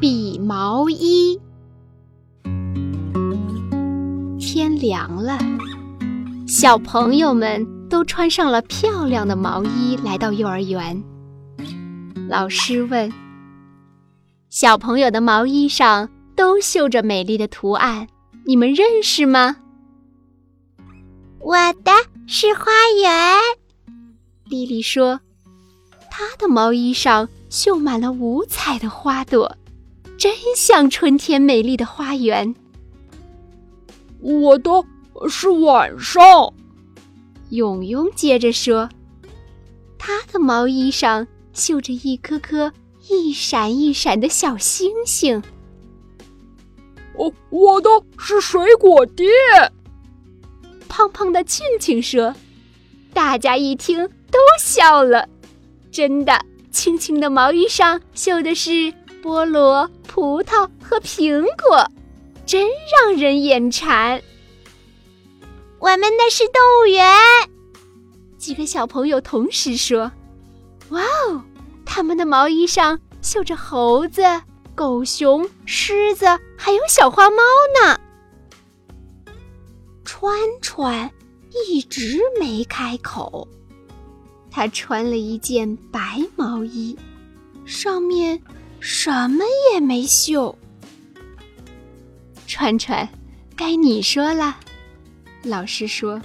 比毛衣。天凉了，小朋友们都穿上了漂亮的毛衣，来到幼儿园。老师问：“小朋友的毛衣上都绣着美丽的图案，你们认识吗？”我的是花园，莉莉说：“她的毛衣上绣满了五彩的花朵，真像春天美丽的花园。”我的是晚上，勇勇接着说：“他的毛衣上。”绣着一颗颗一闪一闪的小星星。哦，我的是水果店。胖胖的庆庆说：“大家一听都笑了。真的，庆庆的毛衣上绣的是菠萝、葡萄和苹果，真让人眼馋。”我们的是动物园。几个小朋友同时说。哇哦！他们的毛衣上绣着猴子、狗熊、狮子，还有小花猫呢。川川一直没开口。他穿了一件白毛衣，上面什么也没绣。川川，该你说了。老师说：“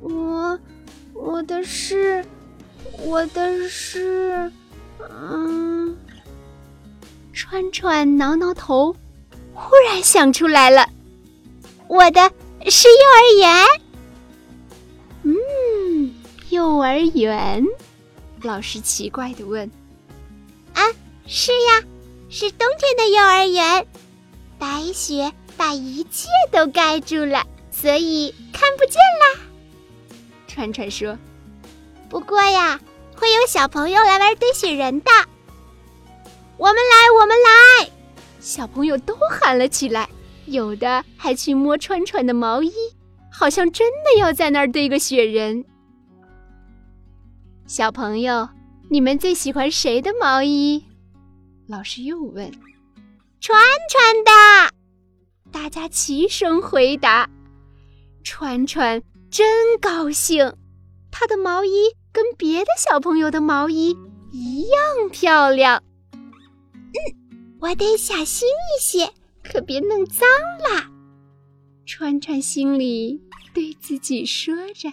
我，我的是。”我的是，嗯，川川挠挠头，忽然想出来了，我的是幼儿园。嗯，幼儿园，老师奇怪的问：“啊，是呀，是冬天的幼儿园，白雪把一切都盖住了，所以看不见啦。”川川说。不过呀，会有小朋友来玩堆雪人的。我们来，我们来！小朋友都喊了起来，有的还去摸川川的毛衣，好像真的要在那儿堆个雪人。小朋友，你们最喜欢谁的毛衣？老师又问。川川的，大家齐声回答。川川真高兴，他的毛衣。跟别的小朋友的毛衣一样漂亮。嗯，我得小心一些，可别弄脏了。川川心里对自己说着。